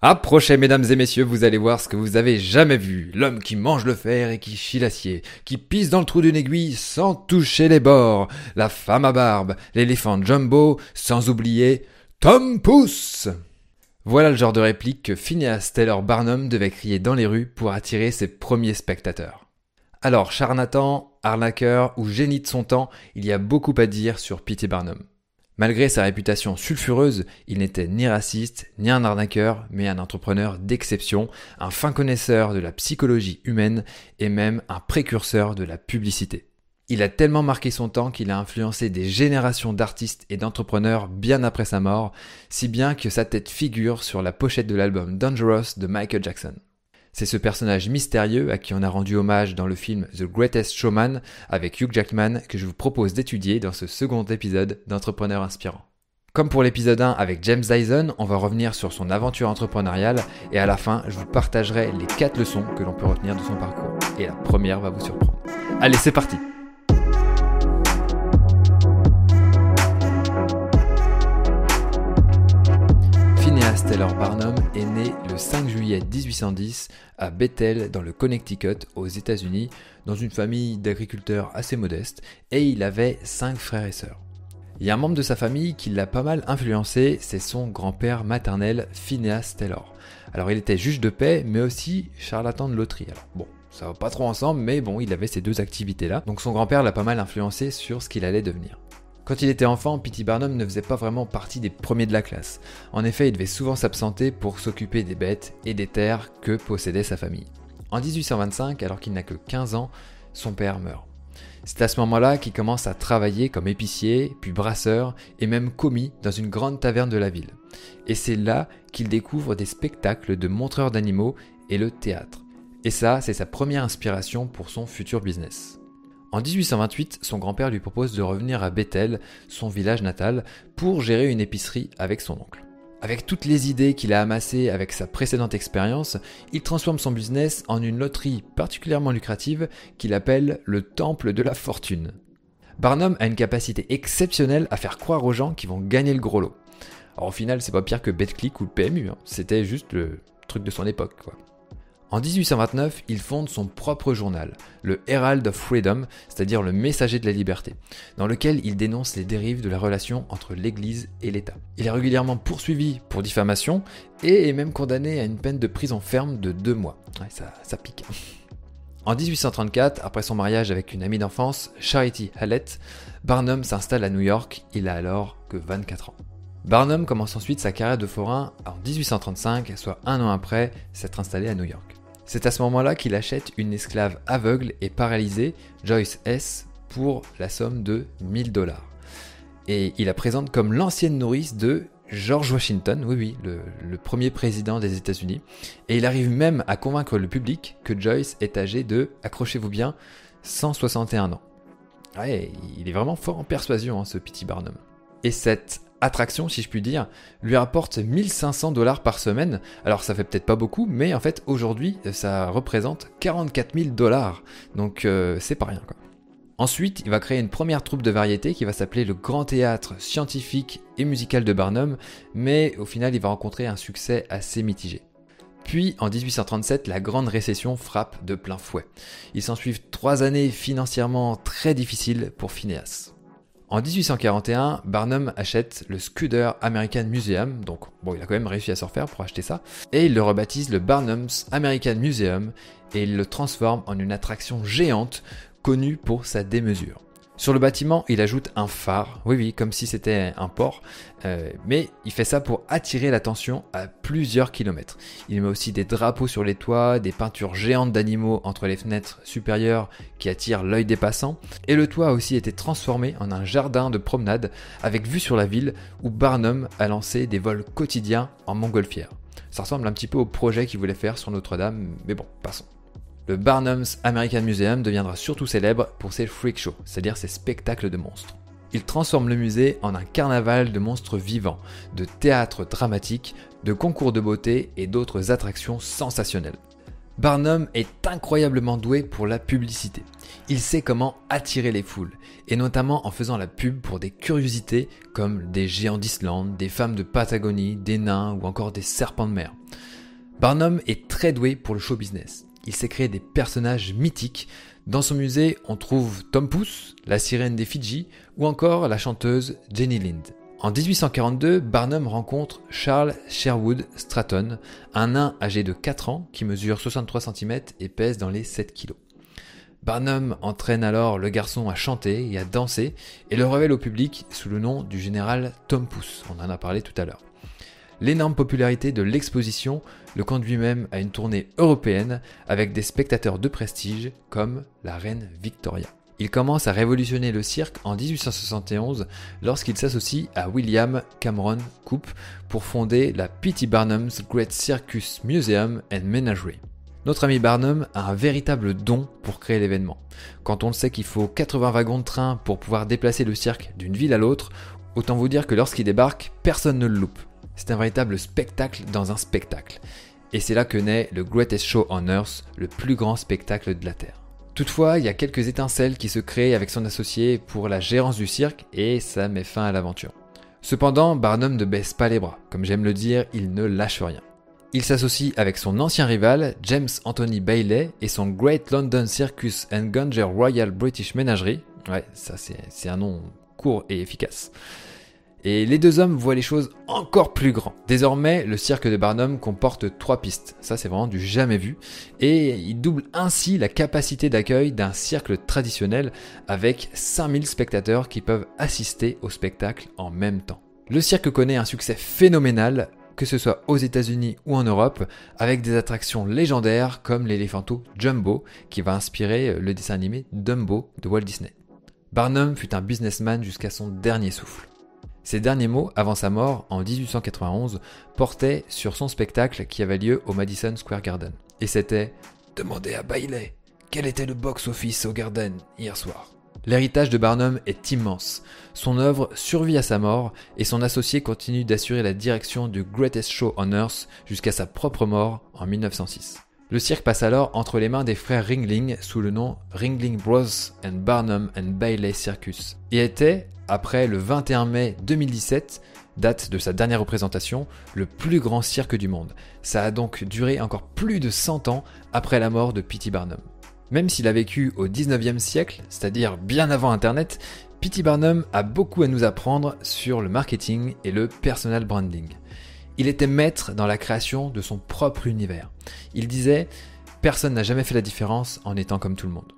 Approchez, mesdames et messieurs, vous allez voir ce que vous avez jamais vu. L'homme qui mange le fer et qui chie l'acier, qui pisse dans le trou d'une aiguille sans toucher les bords, la femme à barbe, l'éléphant Jumbo, sans oublier Tom Pouce. Voilà le genre de réplique que Phineas Taylor Barnum devait crier dans les rues pour attirer ses premiers spectateurs. Alors, charlatan, arnaqueur ou génie de son temps, il y a beaucoup à dire sur P.T. Barnum. Malgré sa réputation sulfureuse, il n'était ni raciste, ni un arnaqueur, mais un entrepreneur d'exception, un fin connaisseur de la psychologie humaine et même un précurseur de la publicité. Il a tellement marqué son temps qu'il a influencé des générations d'artistes et d'entrepreneurs bien après sa mort, si bien que sa tête figure sur la pochette de l'album Dangerous de Michael Jackson. C'est ce personnage mystérieux à qui on a rendu hommage dans le film The Greatest Showman avec Hugh Jackman que je vous propose d'étudier dans ce second épisode d'Entrepreneur inspirant. Comme pour l'épisode 1 avec James Dyson, on va revenir sur son aventure entrepreneuriale et à la fin, je vous partagerai les 4 leçons que l'on peut retenir de son parcours. Et la première va vous surprendre. Allez, c'est parti Phineas Taylor est né le 5 juillet 1810 à Bethel dans le Connecticut aux États-Unis dans une famille d'agriculteurs assez modeste et il avait 5 frères et sœurs. Il y a un membre de sa famille qui l'a pas mal influencé, c'est son grand-père maternel Phineas Taylor. Alors il était juge de paix mais aussi charlatan de loterie. Bon, ça va pas trop ensemble mais bon, il avait ces deux activités là. Donc son grand-père l'a pas mal influencé sur ce qu'il allait devenir. Quand il était enfant, P.T. Barnum ne faisait pas vraiment partie des premiers de la classe. En effet, il devait souvent s'absenter pour s'occuper des bêtes et des terres que possédait sa famille. En 1825, alors qu'il n'a que 15 ans, son père meurt. C'est à ce moment-là qu'il commence à travailler comme épicier, puis brasseur et même commis dans une grande taverne de la ville. Et c'est là qu'il découvre des spectacles de montreurs d'animaux et le théâtre. Et ça, c'est sa première inspiration pour son futur business. En 1828, son grand-père lui propose de revenir à Bethel, son village natal, pour gérer une épicerie avec son oncle. Avec toutes les idées qu'il a amassées avec sa précédente expérience, il transforme son business en une loterie particulièrement lucrative qu'il appelle le Temple de la Fortune. Barnum a une capacité exceptionnelle à faire croire aux gens qu'ils vont gagner le gros lot. Alors au final, c'est pas pire que BetClick ou le PMU, hein. c'était juste le truc de son époque. En 1829, il fonde son propre journal, le Herald of Freedom, c'est-à-dire le Messager de la Liberté, dans lequel il dénonce les dérives de la relation entre l'Église et l'État. Il est régulièrement poursuivi pour diffamation et est même condamné à une peine de prison ferme de deux mois. ça, ça pique. En 1834, après son mariage avec une amie d'enfance, Charity Hallett, Barnum s'installe à New York, il a alors que 24 ans. Barnum commence ensuite sa carrière de forain en 1835, soit un an après s'être installé à New York. C'est à ce moment-là qu'il achète une esclave aveugle et paralysée, Joyce S, pour la somme de 1000 dollars. Et il la présente comme l'ancienne nourrice de George Washington, oui oui, le, premier président des États-Unis. Et il arrive même à convaincre le public que Joyce est âgé de, accrochez-vous bien, 161 ans. Ouais, il est vraiment fort en persuasion, hein, ce petit Barnum. Et cette attraction, si je puis dire, lui rapporte 1500 dollars par semaine. Alors ça fait peut-être pas beaucoup, mais en fait aujourd'hui ça représente 44 000 dollars. Donc euh, c'est pas rien quoi. Ensuite, il va créer une première troupe de variété qui va s'appeler le Grand Théâtre Scientifique et Musical de Barnum, mais au final il va rencontrer un succès assez mitigé. Puis, en 1837, la grande récession frappe de plein fouet. Il s'ensuivent trois années financièrement très difficiles pour Phineas. En 1841, Barnum achète le Scudder American Museum, donc bon, il a quand même réussi à s'en refaire pour acheter ça, et il le rebaptise le Barnum's American Museum, et il le transforme en une attraction géante connue pour sa démesure. Sur le bâtiment, il ajoute un phare, oui oui, comme si c'était un port, euh, mais il fait ça pour attirer l'attention à plusieurs kilomètres. Il met aussi des drapeaux sur les toits, des peintures géantes d'animaux entre les fenêtres supérieures qui attirent l'œil des passants, et le toit a aussi été transformé en un jardin de promenade avec vue sur la ville où Barnum a lancé des vols quotidiens en montgolfière. Ça ressemble un petit peu au projet qu'il voulait faire sur Notre-Dame, mais bon, passons le Barnum's American Museum deviendra surtout célèbre pour ses freak shows, c'est-à-dire ses spectacles de monstres. Il transforme le musée en un carnaval de monstres vivants, de théâtre dramatique, de concours de beauté et d'autres attractions sensationnelles. Barnum est incroyablement doué pour la publicité. Il sait comment attirer les foules, et notamment en faisant la pub pour des curiosités comme des géants d'Islande, des femmes de Patagonie, des nains ou encore des serpents de mer. Barnum est très doué pour le show business. Il s'est créé des personnages mythiques. Dans son musée, on trouve Tom Pouce, la sirène des Fidji, ou encore la chanteuse Jenny Lind. En 1842, Barnum rencontre Charles Sherwood Stratton, un nain âgé de 4 ans qui mesure 63 cm et pèse dans les 7 kg. Barnum entraîne alors le garçon à chanter et à danser et le révèle au public sous le nom du général Tom Pouce. On en a parlé tout à l'heure. L'énorme popularité de l'exposition le conduit même à une tournée européenne avec des spectateurs de prestige comme la reine Victoria. Il commence à révolutionner le cirque en 1871 lorsqu'il s'associe à William Cameron Coupe pour fonder la P.T. Barnum's Great Circus Museum and Menagerie. Notre ami Barnum a un véritable don pour créer l'événement. Quand on sait qu'il faut 80 wagons de train pour pouvoir déplacer le cirque d'une ville à l'autre, autant vous dire que lorsqu'il débarque, personne ne le loupe. C'est un véritable spectacle dans un spectacle. Et c'est là que naît le Greatest Show on Earth, le plus grand spectacle de la Terre. Toutefois, il y a quelques étincelles qui se créent avec son associé pour la gérance du cirque et ça met fin à l'aventure. Cependant, Barnum ne baisse pas les bras. Comme j'aime le dire, il ne lâche rien. Il s'associe avec son ancien rival, James Anthony Bailey, et son Great London Circus and Gunger Royal British Menagerie. Ouais, ça c'est un nom court et efficace. Et les deux hommes voient les choses encore plus grands. Désormais, le cirque de Barnum comporte trois pistes. Ça, c'est vraiment du jamais vu. Et il double ainsi la capacité d'accueil d'un cirque traditionnel avec 5000 spectateurs qui peuvent assister au spectacle en même temps. Le cirque connaît un succès phénoménal, que ce soit aux États-Unis ou en Europe, avec des attractions légendaires comme l'éléphanto Jumbo, qui va inspirer le dessin animé Dumbo de Walt Disney. Barnum fut un businessman jusqu'à son dernier souffle. Ses derniers mots, avant sa mort, en 1891, portaient sur son spectacle qui avait lieu au Madison Square Garden. Et c'était Demandez à Bailey quel était le box-office au Garden hier soir? L'héritage de Barnum est immense. Son œuvre survit à sa mort et son associé continue d'assurer la direction du Greatest Show on Earth jusqu'à sa propre mort en 1906. Le cirque passe alors entre les mains des frères Ringling sous le nom Ringling Bros and Barnum and Bailey Circus et était, après le 21 mai 2017, date de sa dernière représentation, le plus grand cirque du monde. Ça a donc duré encore plus de 100 ans après la mort de P.T. Barnum. Même s'il a vécu au 19e siècle, c'est-à-dire bien avant Internet, P.T. Barnum a beaucoup à nous apprendre sur le marketing et le personal branding. Il était maître dans la création de son propre univers. Il disait Personne n'a jamais fait la différence en étant comme tout le monde.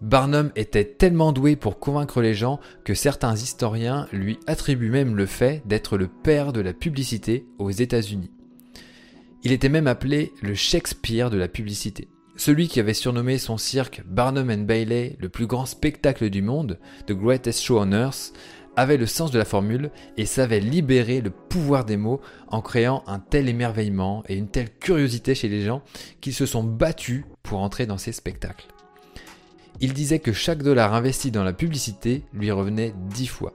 Barnum était tellement doué pour convaincre les gens que certains historiens lui attribuent même le fait d'être le père de la publicité aux États-Unis. Il était même appelé le Shakespeare de la publicité. Celui qui avait surnommé son cirque Barnum and Bailey le plus grand spectacle du monde, The Greatest Show on Earth, avait le sens de la formule et savait libérer le pouvoir des mots en créant un tel émerveillement et une telle curiosité chez les gens qu'ils se sont battus pour entrer dans ces spectacles. Il disait que chaque dollar investi dans la publicité lui revenait dix fois.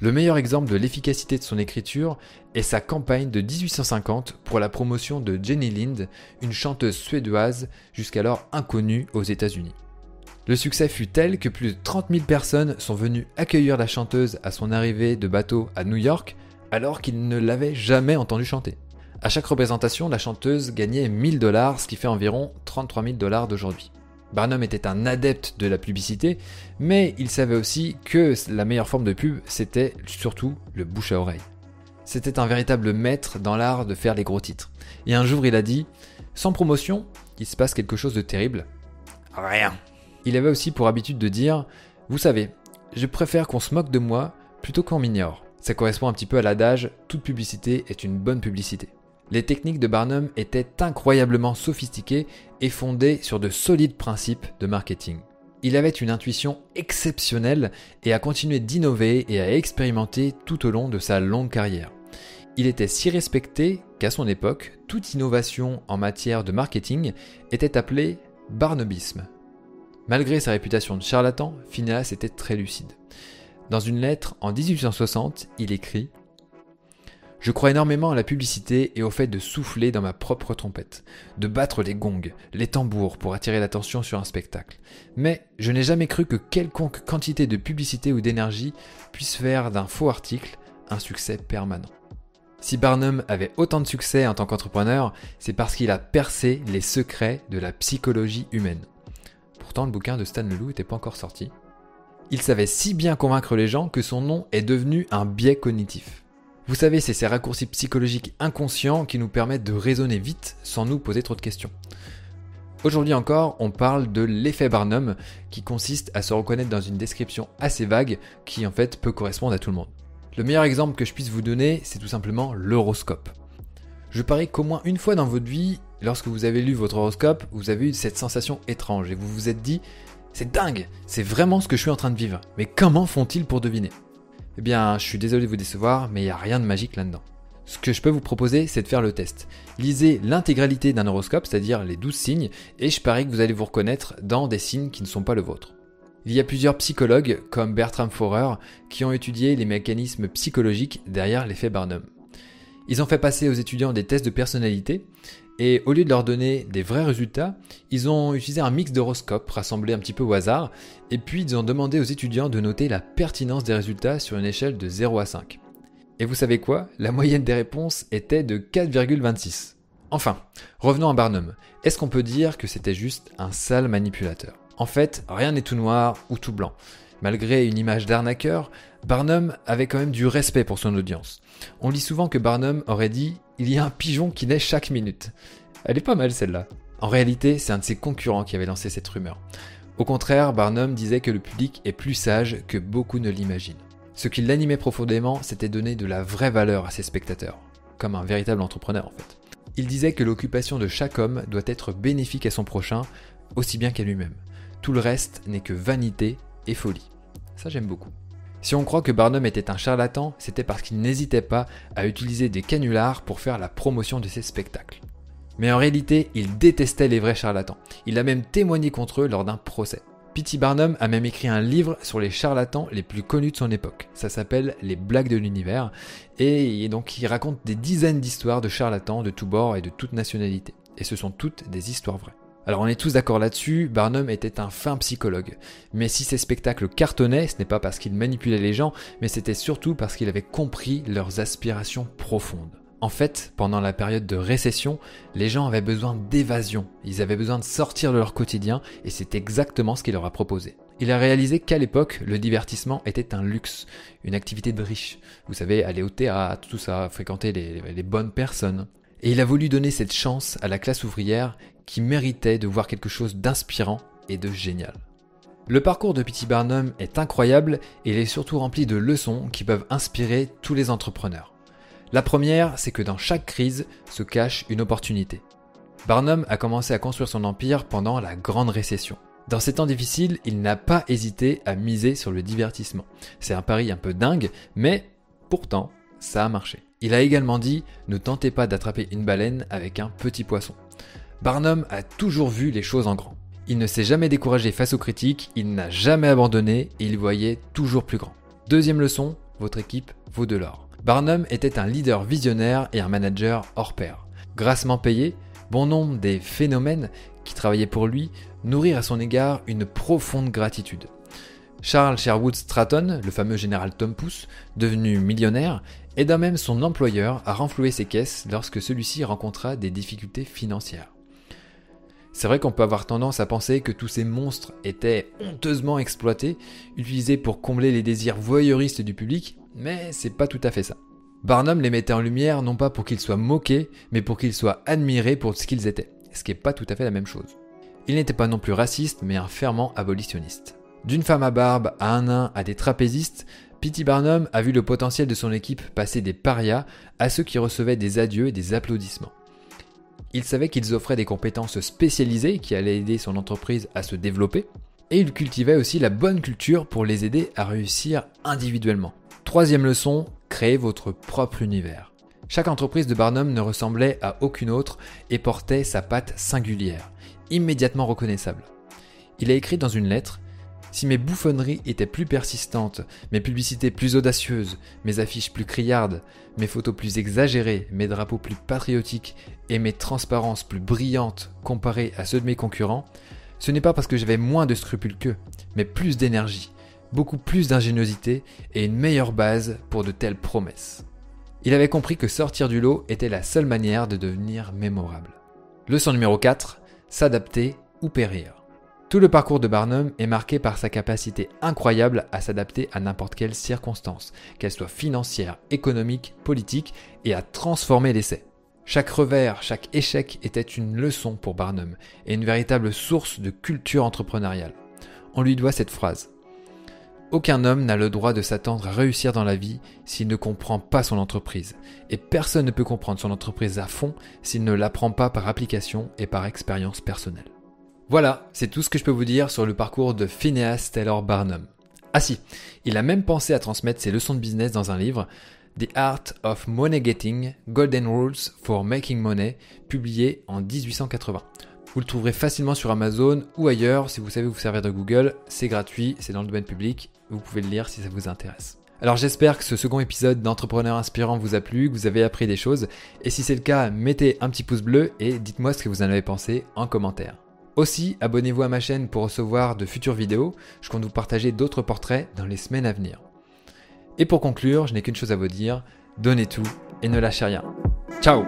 Le meilleur exemple de l'efficacité de son écriture est sa campagne de 1850 pour la promotion de Jenny Lind, une chanteuse suédoise jusqu'alors inconnue aux États-Unis. Le succès fut tel que plus de 30 000 personnes sont venues accueillir la chanteuse à son arrivée de bateau à New York alors qu'ils ne l'avaient jamais entendue chanter. À chaque représentation, la chanteuse gagnait 1000 dollars, ce qui fait environ 33 000 dollars d'aujourd'hui. Barnum était un adepte de la publicité, mais il savait aussi que la meilleure forme de pub, c'était surtout le bouche à oreille. C'était un véritable maître dans l'art de faire les gros titres. Et un jour, il a dit Sans promotion, il se passe quelque chose de terrible. Rien. Il avait aussi pour habitude de dire Vous savez, je préfère qu'on se moque de moi plutôt qu'on m'ignore. Ça correspond un petit peu à l'adage Toute publicité est une bonne publicité. Les techniques de Barnum étaient incroyablement sophistiquées et fondées sur de solides principes de marketing. Il avait une intuition exceptionnelle et a continué d'innover et à expérimenter tout au long de sa longue carrière. Il était si respecté qu'à son époque, toute innovation en matière de marketing était appelée barnubisme. Malgré sa réputation de charlatan, Phineas était très lucide. Dans une lettre en 1860, il écrit je crois énormément à la publicité et au fait de souffler dans ma propre trompette, de battre les gongs, les tambours pour attirer l'attention sur un spectacle. Mais je n'ai jamais cru que quelconque quantité de publicité ou d'énergie puisse faire d'un faux article un succès permanent. Si Barnum avait autant de succès en tant qu'entrepreneur, c'est parce qu'il a percé les secrets de la psychologie humaine. Pourtant, le bouquin de Stan Leloup n'était pas encore sorti. Il savait si bien convaincre les gens que son nom est devenu un biais cognitif. Vous savez, c'est ces raccourcis psychologiques inconscients qui nous permettent de raisonner vite sans nous poser trop de questions. Aujourd'hui encore, on parle de l'effet Barnum, qui consiste à se reconnaître dans une description assez vague qui en fait peut correspondre à tout le monde. Le meilleur exemple que je puisse vous donner, c'est tout simplement l'horoscope. Je parie qu'au moins une fois dans votre vie, lorsque vous avez lu votre horoscope, vous avez eu cette sensation étrange et vous vous êtes dit c'est dingue, c'est vraiment ce que je suis en train de vivre. Mais comment font-ils pour deviner? Eh bien, je suis désolé de vous décevoir, mais il n'y a rien de magique là-dedans. Ce que je peux vous proposer, c'est de faire le test. Lisez l'intégralité d'un horoscope, c'est-à-dire les 12 signes, et je parie que vous allez vous reconnaître dans des signes qui ne sont pas le vôtre. Il y a plusieurs psychologues, comme Bertram Forer, qui ont étudié les mécanismes psychologiques derrière l'effet Barnum. Ils ont fait passer aux étudiants des tests de personnalité, et au lieu de leur donner des vrais résultats, ils ont utilisé un mix d'horoscopes rassemblés un petit peu au hasard, et puis ils ont demandé aux étudiants de noter la pertinence des résultats sur une échelle de 0 à 5. Et vous savez quoi? La moyenne des réponses était de 4,26. Enfin, revenons à Barnum. Est-ce qu'on peut dire que c'était juste un sale manipulateur? En fait, rien n'est tout noir ou tout blanc. Malgré une image d'arnaqueur, Barnum avait quand même du respect pour son audience. On lit souvent que Barnum aurait dit Il y a un pigeon qui naît chaque minute. Elle est pas mal celle-là. En réalité, c'est un de ses concurrents qui avait lancé cette rumeur. Au contraire, Barnum disait que le public est plus sage que beaucoup ne l'imaginent. Ce qui l'animait profondément, c'était donner de la vraie valeur à ses spectateurs, comme un véritable entrepreneur en fait. Il disait que l'occupation de chaque homme doit être bénéfique à son prochain, aussi bien qu'à lui-même. Tout le reste n'est que vanité folie. Ça j'aime beaucoup. Si on croit que Barnum était un charlatan, c'était parce qu'il n'hésitait pas à utiliser des canulars pour faire la promotion de ses spectacles. Mais en réalité, il détestait les vrais charlatans. Il a même témoigné contre eux lors d'un procès. P.T. Barnum a même écrit un livre sur les charlatans les plus connus de son époque. Ça s'appelle Les blagues de l'univers. Et donc il raconte des dizaines d'histoires de charlatans de tous bords et de toutes nationalités. Et ce sont toutes des histoires vraies. Alors on est tous d'accord là-dessus, Barnum était un fin psychologue. Mais si ses spectacles cartonnaient, ce n'est pas parce qu'il manipulait les gens, mais c'était surtout parce qu'il avait compris leurs aspirations profondes. En fait, pendant la période de récession, les gens avaient besoin d'évasion, ils avaient besoin de sortir de leur quotidien, et c'est exactement ce qu'il leur a proposé. Il a réalisé qu'à l'époque, le divertissement était un luxe, une activité de riche. Vous savez, aller au théâtre, tout ça, fréquenter les, les bonnes personnes. Et il a voulu donner cette chance à la classe ouvrière qui méritait de voir quelque chose d'inspirant et de génial. Le parcours de P.T. Barnum est incroyable et il est surtout rempli de leçons qui peuvent inspirer tous les entrepreneurs. La première, c'est que dans chaque crise se cache une opportunité. Barnum a commencé à construire son empire pendant la Grande Récession. Dans ces temps difficiles, il n'a pas hésité à miser sur le divertissement. C'est un pari un peu dingue, mais pourtant, ça a marché. Il a également dit ne tentez pas d'attraper une baleine avec un petit poisson. Barnum a toujours vu les choses en grand. Il ne s'est jamais découragé face aux critiques, il n'a jamais abandonné et il voyait toujours plus grand. Deuxième leçon, votre équipe vaut de l'or. Barnum était un leader visionnaire et un manager hors pair. Grassement payé, bon nombre des phénomènes qui travaillaient pour lui nourrirent à son égard une profonde gratitude. Charles Sherwood Stratton, le fameux général Tom Pouce, devenu millionnaire, aida même son employeur à renflouer ses caisses lorsque celui-ci rencontra des difficultés financières. C'est vrai qu'on peut avoir tendance à penser que tous ces monstres étaient honteusement exploités, utilisés pour combler les désirs voyeuristes du public, mais c'est pas tout à fait ça. Barnum les mettait en lumière non pas pour qu'ils soient moqués, mais pour qu'ils soient admirés pour ce qu'ils étaient, ce qui n'est pas tout à fait la même chose. Il n'était pas non plus raciste, mais un fervent abolitionniste. D'une femme à barbe à un nain à des trapézistes, P.T. Barnum a vu le potentiel de son équipe passer des parias à ceux qui recevaient des adieux et des applaudissements. Il savait qu'ils offraient des compétences spécialisées qui allaient aider son entreprise à se développer, et il cultivait aussi la bonne culture pour les aider à réussir individuellement. Troisième leçon, créez votre propre univers. Chaque entreprise de Barnum ne ressemblait à aucune autre et portait sa patte singulière, immédiatement reconnaissable. Il a écrit dans une lettre si mes bouffonneries étaient plus persistantes, mes publicités plus audacieuses, mes affiches plus criardes, mes photos plus exagérées, mes drapeaux plus patriotiques et mes transparences plus brillantes comparées à ceux de mes concurrents, ce n'est pas parce que j'avais moins de scrupules qu'eux, mais plus d'énergie, beaucoup plus d'ingéniosité et une meilleure base pour de telles promesses. Il avait compris que sortir du lot était la seule manière de devenir mémorable. Leçon numéro 4, s'adapter ou périr. Tout le parcours de Barnum est marqué par sa capacité incroyable à s'adapter à n'importe quelle circonstance, qu'elle soit financière, économique, politique, et à transformer l'essai. Chaque revers, chaque échec était une leçon pour Barnum et une véritable source de culture entrepreneuriale. On lui doit cette phrase. Aucun homme n'a le droit de s'attendre à réussir dans la vie s'il ne comprend pas son entreprise. Et personne ne peut comprendre son entreprise à fond s'il ne l'apprend pas par application et par expérience personnelle. Voilà, c'est tout ce que je peux vous dire sur le parcours de Phineas Taylor Barnum. Ah si, il a même pensé à transmettre ses leçons de business dans un livre, The Art of Money Getting, Golden Rules for Making Money, publié en 1880. Vous le trouverez facilement sur Amazon ou ailleurs si vous savez vous servir de Google, c'est gratuit, c'est dans le domaine public, vous pouvez le lire si ça vous intéresse. Alors j'espère que ce second épisode d'Entrepreneur Inspirant vous a plu, que vous avez appris des choses, et si c'est le cas, mettez un petit pouce bleu et dites-moi ce que vous en avez pensé en commentaire. Aussi, abonnez-vous à ma chaîne pour recevoir de futures vidéos. Je compte vous partager d'autres portraits dans les semaines à venir. Et pour conclure, je n'ai qu'une chose à vous dire, donnez tout et ne lâchez rien. Ciao